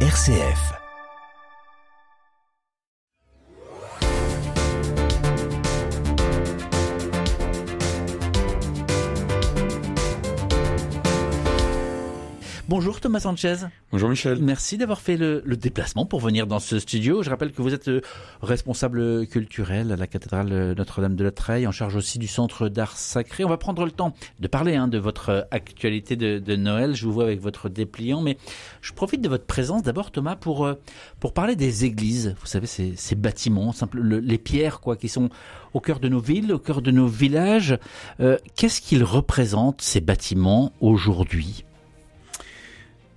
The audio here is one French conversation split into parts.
RCF. Bonjour Thomas Sanchez. Bonjour Michel. Merci d'avoir fait le, déplacement pour venir dans ce studio. Je rappelle que vous êtes euh, responsable culturel à la cathédrale Notre-Dame de la Treille, en charge aussi du centre d'art sacré. On va prendre le temps de parler hein, de votre actualité de, Noël. Je vous vois avec votre dépliant, mais je profite de votre présence d'abord Thomas pour, euh, pour parler des églises. Vous savez, ces, ces bâtiments, simple, les pierres quoi, qui sont au cœur de nos villes, au cœur de nos villages. Euh, qu'est-ce qu'ils représentent ces bâtiments aujourd'hui?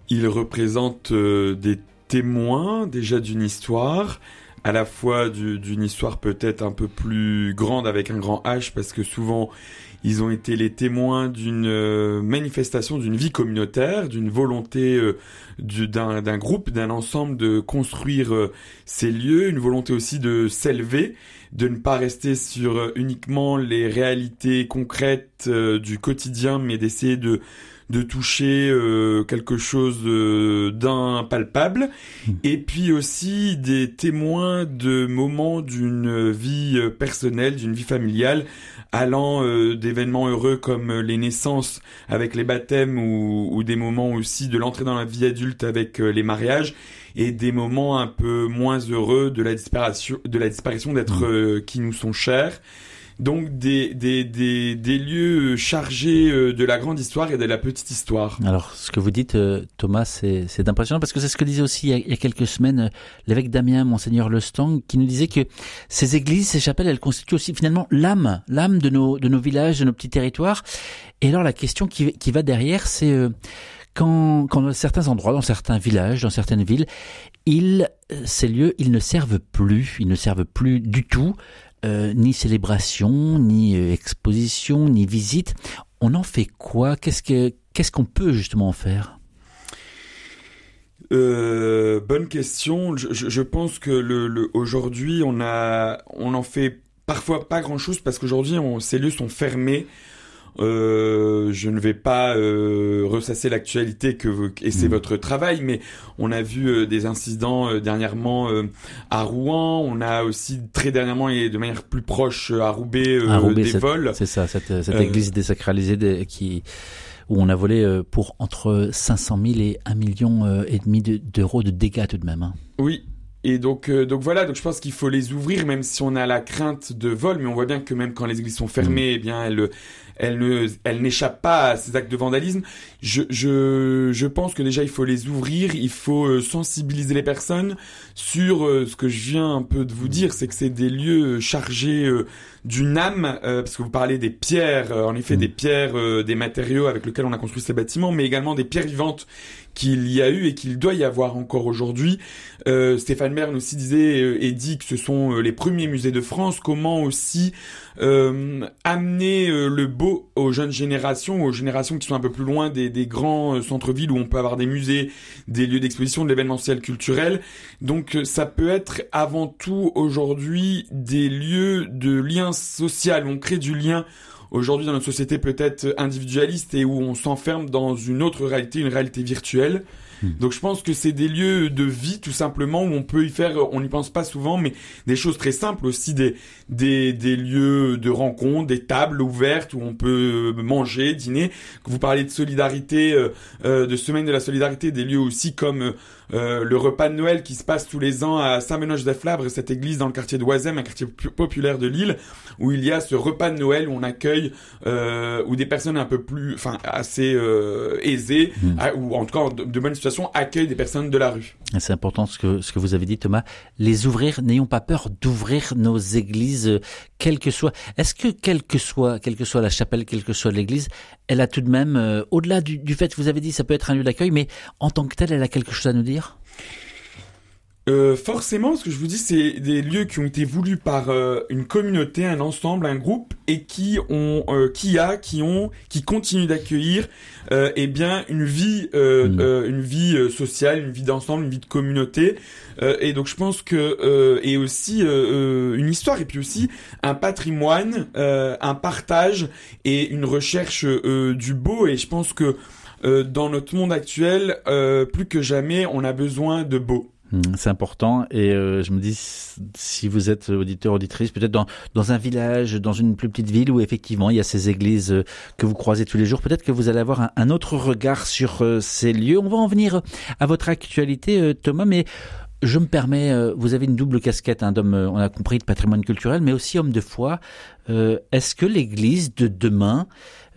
Il représente euh, des témoins déjà d'une histoire, à la fois d'une histoire peut-être un peu plus grande avec un grand H, parce que souvent ils ont été les témoins d'une euh, manifestation, d'une vie communautaire, d'une volonté euh, d'un groupe, d'un ensemble de construire ces lieux, une volonté aussi de s'élever, de ne pas rester sur uniquement les réalités concrètes du quotidien, mais d'essayer de de toucher euh, quelque chose d'impalpable, hmm. et puis aussi des témoins de moments d'une vie euh, personnelle, d'une vie familiale, allant euh, d'événements heureux comme les naissances avec les baptêmes ou, ou des moments aussi de l'entrée dans la vie adulte avec les mariages et des moments un peu moins heureux de la disparition de la disparition d'êtres hmm. qui nous sont chers donc des, des, des, des, lieux chargés euh, de la grande histoire et de la petite histoire. Alors ce que vous dites euh, Thomas c'est impressionnant parce que c'est ce que disait aussi il y a, quelques semaines euh, l'évêque d'Amiens monseigneur Lestang qui nous disait que ces églises, ces chapelles, elles constituent aussi finalement l'âme, l'âme de nos, de nos villages, de nos petits territoires. Et alors la question qui, qui va derrière c'est quand, quand dans certains endroits, dans certains villages, dans certaines villes, ils, ces lieux, ils ne servent plus, ils ne servent plus du tout euh, ni célébration, ni euh, exposition, ni visite. On en fait quoi? Qu'est-ce que qu'est-ce qu'on peut justement en faire? Euh, bonne question. Je, pense que aujourd'hui on a on en fait parfois pas grand chose parce qu'aujourd'hui ces lieux sont fermés. Euh, je ne vais pas euh, ressasser l'actualité que vous, et c'est mm. votre travail, mais on a vu euh, des incidents euh, dernièrement à Rouen. On a aussi très dernièrement et de manière plus proche à Roubaix, des vols. C'est ça, cette, cette église désacralisée qui où on a volé pour entre 500 000 et 1 million et demi d'euros de dégâts tout de même. Hein. Oui, et donc, donc voilà, donc je pense qu'il faut les ouvrir, même si on a la crainte de vol, mais on voit bien que même quand les églises sont fermées, eh bien elles, elle ne, elle n'échappe pas à ces actes de vandalisme. Je, je, je pense que déjà il faut les ouvrir, il faut euh, sensibiliser les personnes sur euh, ce que je viens un peu de vous dire, c'est que c'est des lieux chargés euh, d'une âme, parce que vous parlez des pierres, en effet mm. des pierres, des matériaux avec lesquels on a construit ces bâtiments, mais également des pierres vivantes qu'il y a eu et qu'il doit y avoir encore aujourd'hui. Euh, Stéphane Bern aussi disait euh, et dit que ce sont euh, les premiers musées de France. Comment aussi euh, amener le beau aux jeunes générations, aux générations qui sont un peu plus loin des, des grands centres-villes où on peut avoir des musées, des lieux d'exposition, de l'événementiel culturel. Donc ça peut être avant tout aujourd'hui des lieux de lien social. On crée du lien aujourd'hui dans notre société peut-être individualiste et où on s'enferme dans une autre réalité, une réalité virtuelle. Hmm. Donc je pense que c'est des lieux de vie tout simplement où on peut y faire, on n'y pense pas souvent, mais des choses très simples aussi, des, des, des lieux de rencontre, des tables ouvertes où on peut manger, dîner. Vous parlez de solidarité, euh, euh, de semaine de la solidarité, des lieux aussi comme euh, le repas de Noël qui se passe tous les ans à Saint-Ménoge-des-Flabre, cette église dans le quartier de Oisem, un quartier populaire de Lille, où il y a ce repas de Noël où on accueille euh, où des personnes un peu plus, enfin assez euh, aisées, hmm. ou en tout cas de, de bonne situation, accueillent des personnes de la rue. C'est important ce que ce que vous avez dit, Thomas. Les ouvrir, n'ayons pas peur d'ouvrir nos églises, quelle que soit. Est-ce que quelle que soit, quelle que soit la chapelle, quelle que soit l'église, elle a tout de même, euh, au-delà du, du fait que vous avez dit, ça peut être un lieu d'accueil, mais en tant que tel, elle a quelque chose à nous dire? Euh, forcément, ce que je vous dis, c'est des lieux qui ont été voulus par euh, une communauté, un ensemble, un groupe, et qui ont, euh, qui a, qui ont, qui continuent d'accueillir, eh bien, une vie, mmh. une vie sociale, une vie d'ensemble, une vie de communauté. et donc, je pense que et aussi une histoire, et puis aussi un patrimoine, un partage et une recherche du beau. Et je pense que dans notre monde actuel, plus que jamais, on a besoin de beau. Hmm, c'est important. Et euh, je me dis si vous êtes auditeur auditrice peut-être dans dans un village dans une plus petite ville où effectivement il y a ces églises euh, que vous croisez tous les jours peut-être que vous allez avoir un, autre regard sur euh, ces lieux. On va en venir à votre actualité Thomas mais je me permets, vous avez une double casquette hein, d'homme, on a compris, de patrimoine culturel, mais aussi homme de foi. Est-ce que l'Église de demain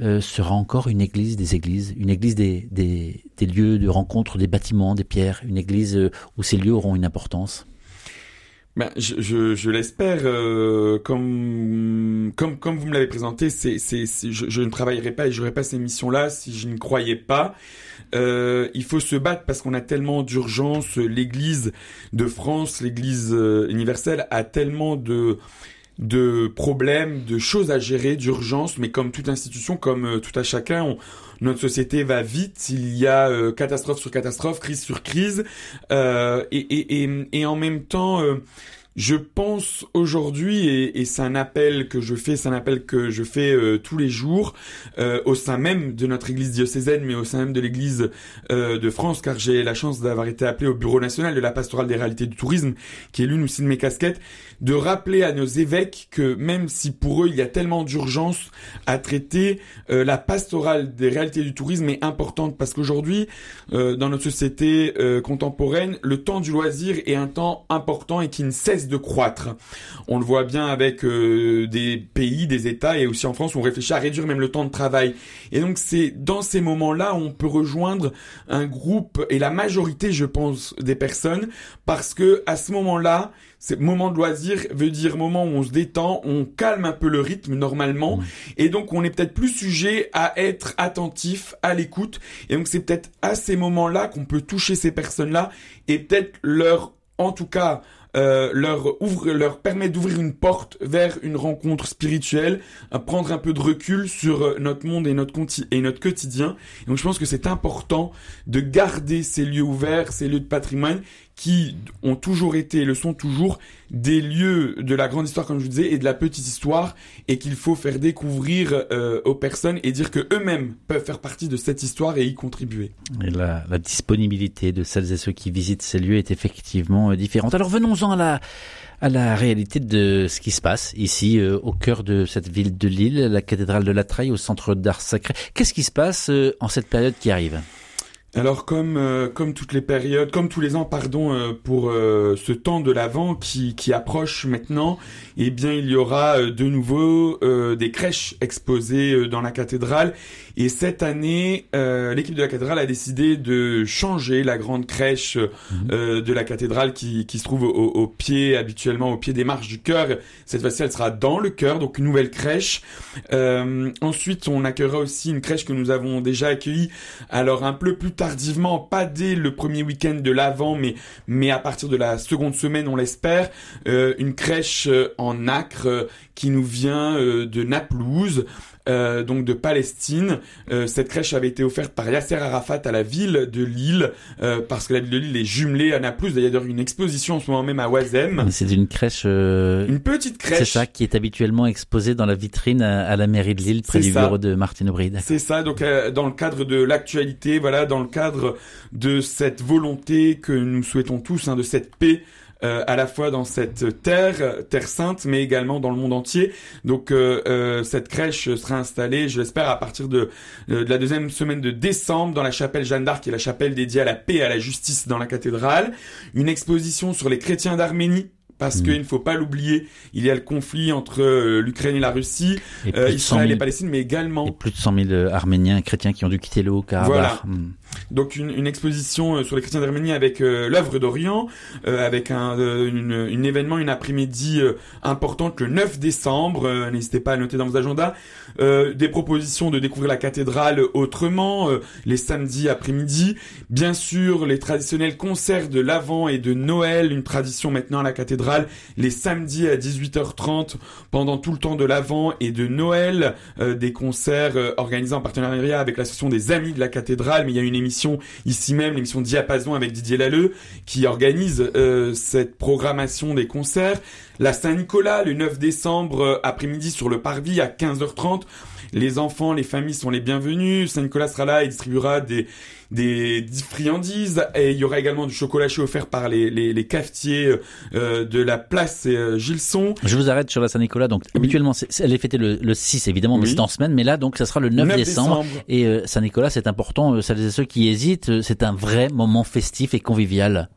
euh, sera encore une église des églises, une église des, des, lieux de rencontre, des bâtiments, des pierres, une église euh, où ces lieux auront une importance? Ben, je, je, je l'espère, euh, comme, comme, comme vous me l'avez présenté, c'est, c'est, je, je, ne travaillerai pas et je n'aurais pas ces missions-là si je ne croyais pas. Euh, il faut se battre parce qu'on a tellement d'urgence. L'Église de France, l'Église universelle a tellement de de problèmes, de choses à gérer, d'urgence, mais comme toute institution, comme euh, tout à chacun, notre société va vite, il y a euh, catastrophe sur catastrophe, crise sur crise, euh, et, en même temps je pense aujourd'hui, et, et c'est un appel que je fais, c'est un appel que je fais euh, tous les jours euh, au sein même de notre église diocésaine, mais au sein même de l'église euh, de France, car j'ai la chance d'avoir été appelé au bureau national de la pastorale des réalités du tourisme, qui est l'une aussi de mes casquettes, de rappeler à nos évêques que même si pour eux il y a tellement d'urgence à traiter, la pastorale des réalités du tourisme est importante parce qu'aujourd'hui, dans notre société contemporaine, le temps du loisir est un temps important et qui ne cesse de croître. On le voit bien avec euh, des pays, des États et aussi en France où on réfléchit à réduire même le temps de travail. Et donc c'est dans ces moments-là on peut rejoindre un groupe et la majorité, je pense, des personnes parce que à ce moment-là, c'est moment de loisir veut dire moment où on se détend, on calme un peu le rythme normalement, mmh. et donc on est peut-être plus sujet à être attentif, à l'écoute, et donc c'est peut-être à ces moments-là qu'on peut toucher ces personnes-là et peut-être leur, en tout cas, euh, leur ouvre, leur permet d'ouvrir une porte vers une rencontre spirituelle, à prendre un peu de recul sur euh, notre monde et notre, et notre quotidien. Donc je pense que c'est important de garder ces lieux ouverts, ces lieux de patrimoine qui ont toujours été et le sont toujours des lieux de la grande histoire, comme je vous disais, et de la petite histoire, et qu'il faut faire découvrir euh, aux personnes et dire que eux-mêmes peuvent faire partie de cette histoire et y contribuer. La, disponibilité de celles et ceux qui visitent ces lieux est effectivement euh, différente. Alors venons-en à la à la réalité de ce qui se passe ici euh, au cœur de cette ville de Lille, la cathédrale de la Traille au centre d'art sacré. Qu'est-ce qui se passe en cette période qui arrive? Alors comme euh, comme toutes les périodes, comme tous les ans, pardon, euh, pour euh, ce temps de l'avant qui qui approche maintenant, eh bien il y aura de nouveau des crèches exposées dans la cathédrale. Et cette année, l'équipe de la cathédrale a décidé de changer la grande crèche mhm. de la cathédrale qui qui se trouve au, au, pied habituellement au pied des marches du chœur. Cette fois-ci, elle sera dans le chœur, donc une nouvelle crèche. ensuite, on accueillera aussi une crèche que nous avons déjà accueillie. Alors un peu plus tard tardivement, pas dès le premier week-end de l'avant, mais mais à partir de la seconde semaine, on l'espère, euh, une crèche euh, en acre euh, qui nous vient de Naplouse. Donc de Palestine. cette crèche avait été offerte par Yasser Arafat à la ville de Lille, parce que la ville de Lille est jumelée à Naplouse. Il y a d'ailleurs une exposition en ce moment même à Oisem. C'est une crèche... Une petite crèche. C'est ça, qui est habituellement exposée dans la vitrine à, la mairie de Lille, près du bureau de Martine Aubry. C'est ça, donc dans le cadre de l'actualité, voilà, dans le cadre de cette volonté que nous souhaitons tous, hein, de cette paix euh, à la fois dans cette terre, terre sainte, mais également dans le monde entier. Donc euh, euh, cette crèche sera installée, je l'espère, à partir de, de, la deuxième semaine de décembre dans la chapelle Jeanne d'Arc, qui est la chapelle dédiée à la paix et à la justice dans la cathédrale. Une exposition sur les chrétiens d'Arménie parce mm. qu'il ne faut pas l'oublier, il y a le conflit entre euh, l'Ukraine et la Russie, euh, Israël et Palestine, mais également... Et plus de 100 000 euh, Arméniens et chrétiens qui ont dû quitter le Haut-Karabakh. Voilà. Mm. Donc une, une, exposition sur les chrétiens d'Arménie avec l'œuvre d'Orient, avec un une, une, événement, une après-midi importante le 9 décembre, n'hésitez pas à noter dans vos agendas, des propositions de découvrir la cathédrale autrement, les samedis après-midi, bien sûr les traditionnels concerts de l'Avent et de Noël, une tradition maintenant à la cathédrale les samedis à 18h30 pendant tout le temps de l'Avent et de Noël, euh, des concerts euh, organisés en partenariat avec l'association des Amis de la Cathédrale, mais il y a une émission ici même, l'émission Diapason avec Didier Lalleux, qui organise euh, cette programmation des concerts La Saint-Nicolas, le 9 décembre après-midi sur le parvis à 15h30. Les enfants, les familles sont les bienvenus. Saint-Nicolas sera là et distribuera des, des friandises et il y aura également du chocolat chaud offert par les, les, les cafetiers euh, de la place euh, Gilson. Je vous arrête sur la Saint-Nicolas. Donc habituellement, elle est fêtée le, le 6 évidemment, mais c'est en semaine. Mais là, donc, ça sera le 9, décembre. Et euh, Saint-Nicolas, c'est important. Euh, celles et ceux qui hésitent, c'est un vrai moment festif et convivial.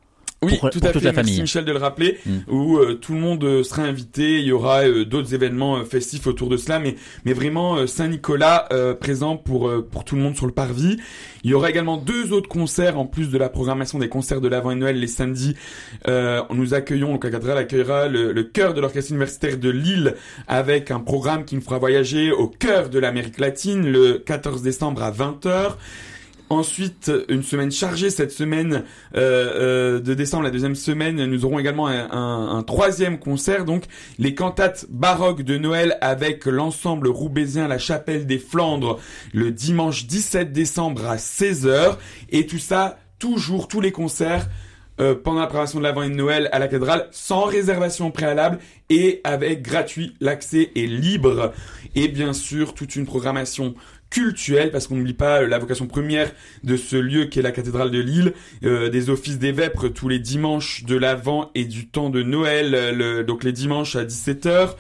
Oui, tout à fait. La Merci Michel de le rappeler, mm. où euh, tout le monde euh, sera invité. Il y aura euh, d'autres événements festifs autour de cela, mais mais vraiment Saint-Nicolas présent pour pour tout le monde sur le parvis. Il y aura également deux autres concerts en plus de la programmation des concerts de l'avant et Noël les samedis. nous accueillons donc la cathédrale accueillera le, le chœur de l'orchestre universitaire de Lille avec un programme qui nous fera voyager au cœur de l'Amérique latine le 14 décembre à 20h. Ensuite, une semaine chargée cette semaine euh, euh, de décembre, la deuxième semaine, nous aurons également un, troisième concert, donc les cantates baroques de Noël avec l'ensemble roubaisien La Chapelle des Flandres le dimanche 17 décembre à 16h. Et tout ça, toujours, tous les concerts euh, pendant la préparation de l'Avent et de Noël à la cathédrale, sans réservation préalable et avec gratuit. L'accès est libre. Et bien sûr, toute une programmation cultuelle, parce qu'on n'oublie pas euh, la vocation première de ce lieu qui est la cathédrale de Lille, euh, des offices des vêpres tous les dimanches de l'Avent et du temps de Noël, euh, donc les dimanches à 17h.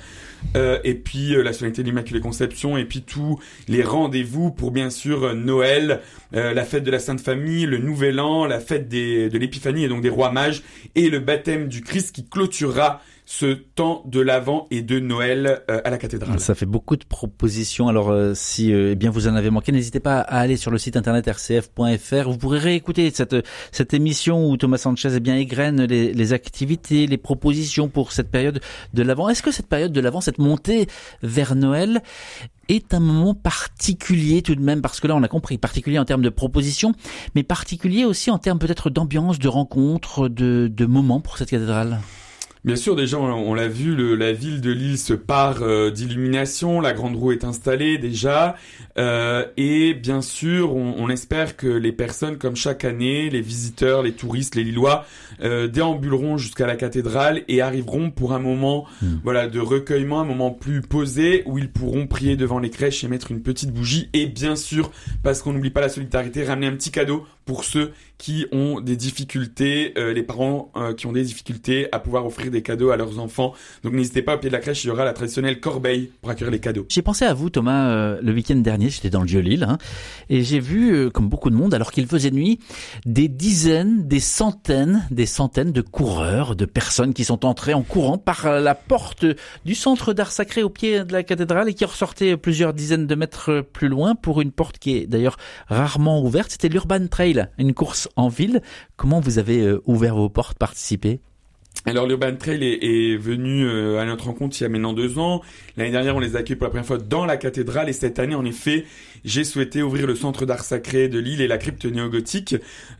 et puis la solennité de l'Immaculée Conception, et puis tous les rendez-vous pour bien sûr Noël, la fête de la Sainte Famille, le Nouvel An, la fête des, de l'Épiphanie et donc des rois mages, et le baptême du Christ qui clôturera ce temps de l'Avent et de Noël euh, à la cathédrale. Ça fait beaucoup de propositions. Alors euh, si euh, eh bien vous en avez manqué, n'hésitez pas à aller sur le site internet rcf.fr. Vous pourrez réécouter cette cette émission où Thomas Sanchez eh bien égrène les, les activités, les propositions pour cette période de l'Avent. Est-ce que cette période de l'Avent, cette montée vers Noël est un moment particulier tout de même, parce que là on a compris, particulier en termes de propositions, mais particulier aussi en termes peut-être d'ambiance, de rencontres, de, de moments pour cette cathédrale Bien sûr, déjà, on, l'a vu, le, la ville de Lille se part euh, d'illumination, la grande roue est installée déjà, euh, et bien sûr, on, on, espère que les personnes, comme chaque année, les visiteurs, les touristes, les Lillois, euh, déambuleront jusqu'à la cathédrale et arriveront pour un moment, hmm. voilà, de recueillement, un moment plus posé, où ils pourront prier devant les crèches et mettre une petite bougie, et bien sûr, parce qu'on n'oublie pas la solidarité, ramener un petit cadeau pour ceux qui ont des difficultés, euh, les parents euh, qui ont des difficultés à pouvoir offrir des cadeaux à leurs enfants. Donc n'hésitez pas, au pied de la crèche, il y aura la traditionnelle corbeille pour accueillir les cadeaux. J'ai pensé à vous, Thomas, euh, le week-end dernier, j'étais dans le vieux Lille, hein, et j'ai vu, comme beaucoup de monde, alors qu'il faisait nuit, des dizaines, des centaines, des centaines de coureurs, de personnes qui sont entrées en courant par la porte du centre d'art sacré au pied de la cathédrale et qui ressortaient plusieurs dizaines de mètres plus loin pour une porte qui est d'ailleurs rarement ouverte. C'était l'Urban Trail une course en ville. Comment vous avez euh, ouvert vos portes, participé? Alors l'Urban Trail est, venu euh, à notre rencontre il y a maintenant deux ans. L'année dernière, on les a accueillis pour la première fois dans la cathédrale et cette année, en effet, j'ai souhaité ouvrir le centre d'art sacré de Lille et la crypte néogothique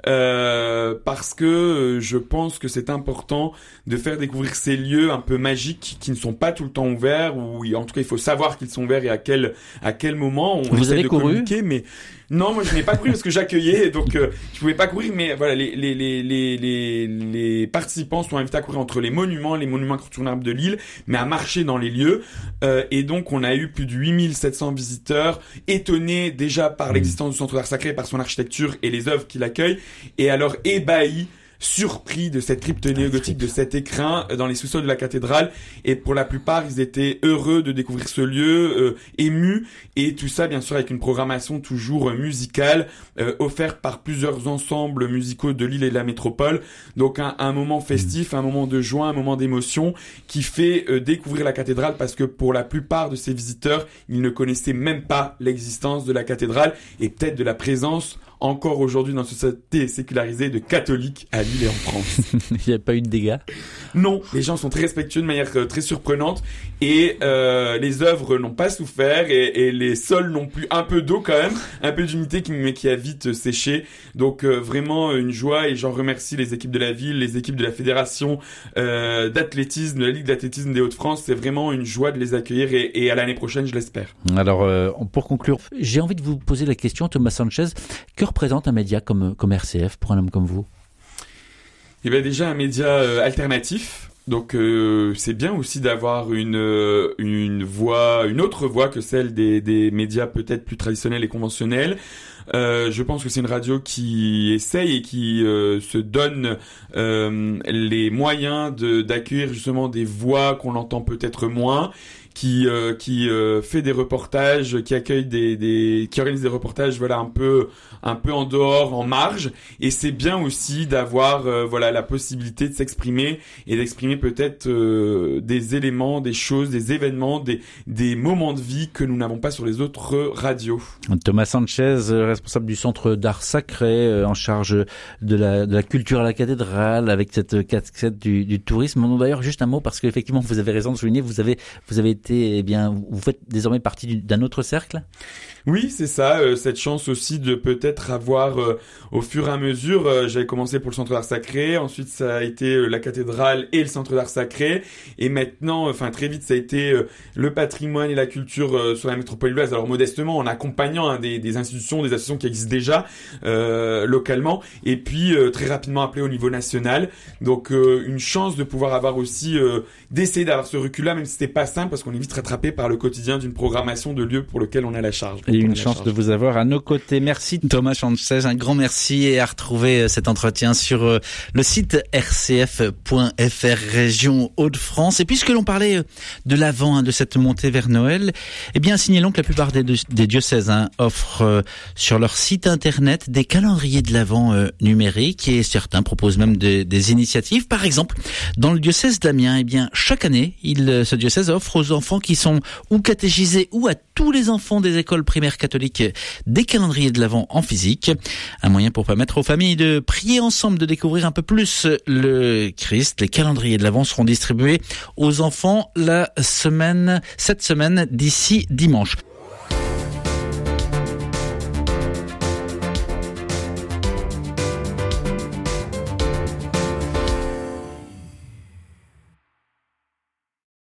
euh, parce que je pense que c'est important de faire découvrir ces lieux un peu magiques qui ne sont pas tout le temps ouverts ou en tout cas il faut savoir qu'ils sont ouverts et à quel à quel moment on Vous avez de couru mais non, moi je n'ai pas couru parce que j'accueillais, donc euh, je pouvais pas courir. Mais voilà, les, les, les, les, les, participants sont invités à courir entre les monuments, les monuments incontournables de l'île, mais à marcher dans les lieux. Euh, et donc on a eu plus de 8700 visiteurs, étonnés déjà par mmh. l'existence du centre d'art sacré, par son architecture et les œuvres qu'il accueille, et alors ébahis surpris de cette crypte néogothique, de cet écrin euh, dans les sous-sols de la cathédrale. Et pour la plupart, ils étaient heureux de découvrir ce lieu, euh, émus. Et tout ça, bien sûr, avec une programmation toujours euh, musicale, offerte par plusieurs ensembles musicaux de l'île et de la métropole. Donc un, un moment festif, un moment de joie, un moment d'émotion qui fait découvrir la cathédrale parce que pour la plupart de ces visiteurs, ils ne connaissaient même pas l'existence de la cathédrale et peut-être de la présence encore aujourd'hui dans une société sécularisée de catholiques à Lille et en France. Il n'y a pas eu de dégâts Non, les gens sont très respectueux de manière euh, très surprenante et euh, les œuvres n'ont pas souffert et, et, les sols n'ont plus un peu d'eau quand même, un peu d'humidité qui, qui a vite séché. Donc euh, vraiment une joie et j'en remercie les équipes de la ville, les équipes de la fédération euh, d'athlétisme, de la Ligue d'athlétisme des Hauts-de-France. C'est vraiment une joie de les accueillir et, et à l'année prochaine, je l'espère. Alors euh, pour conclure, j'ai envie de vous poser la question, Thomas Sanchez, que représente un média comme, comme RCF pour un homme comme vous? Y avait déjà un média alternatif. Donc euh, c'est bien aussi d'avoir une euh, une voix, une autre voix que celle des, des médias peut-être plus traditionnels et conventionnels. Euh, je pense que c'est une radio qui essaye et qui euh, se donne euh, les moyens d'accueillir justement des voix qu'on entend peut-être moins qui euh, qui euh, fait des reportages, qui accueille des, des qui organise des reportages voilà un peu un peu en dehors, en marge et c'est bien aussi d'avoir euh, voilà la possibilité de s'exprimer et d'exprimer peut-être des éléments, des choses, des événements, des des moments de vie que nous n'avons pas sur les autres radios. Thomas Sanchez, responsable du centre d'art sacré en charge de la de la culture à la cathédrale avec cette casquette du, du tourisme. D'ailleurs juste un mot parce qu'effectivement vous avez raison de souligner, vous avez vous avez eh bien, vous faites désormais partie d'un autre cercle? Oui, c'est ça, euh, cette chance aussi de peut-être avoir euh, au fur et à mesure, euh, j'avais commencé pour le centre d'art sacré, ensuite ça a été la cathédrale et le centre d'art sacré, et maintenant, enfin très vite, ça a été le patrimoine et la culture sur la métropole lilloise, alors modestement en accompagnant hein, des, des, institutions, des associations qui existent déjà localement, et puis très rapidement appelé au niveau national. Donc une chance de pouvoir avoir aussi, d'essayer d'avoir ce recul-là, même si c'était pas simple, parce qu'on est vite rattrapé par le quotidien d'une programmation de lieux pour lequel on a la charge une chance de vous avoir à nos côtés. Merci Thomas Sanchez, un grand merci et à retrouver euh, cet entretien sur euh, le site rcf.fr région Hauts-de-France. Et puisque l'on parlait euh, de l'avant, hein, de cette montée vers Noël, eh bien signalons que la plupart des, diocèses hein, offrent sur leur site internet des calendriers de l'avant numériques et certains proposent même des, initiatives. Par exemple, dans le diocèse d'Amiens, eh bien chaque année, il, ce diocèse offre aux enfants qui sont ou catéchisés ou à tous les enfants des écoles primaires catholique des calendriers de l'Avent en physique. Un moyen pour permettre aux familles de prier ensemble, de découvrir un peu plus le Christ. Les calendriers de l'Avent seront distribués aux enfants la semaine, cette semaine d'ici dimanche.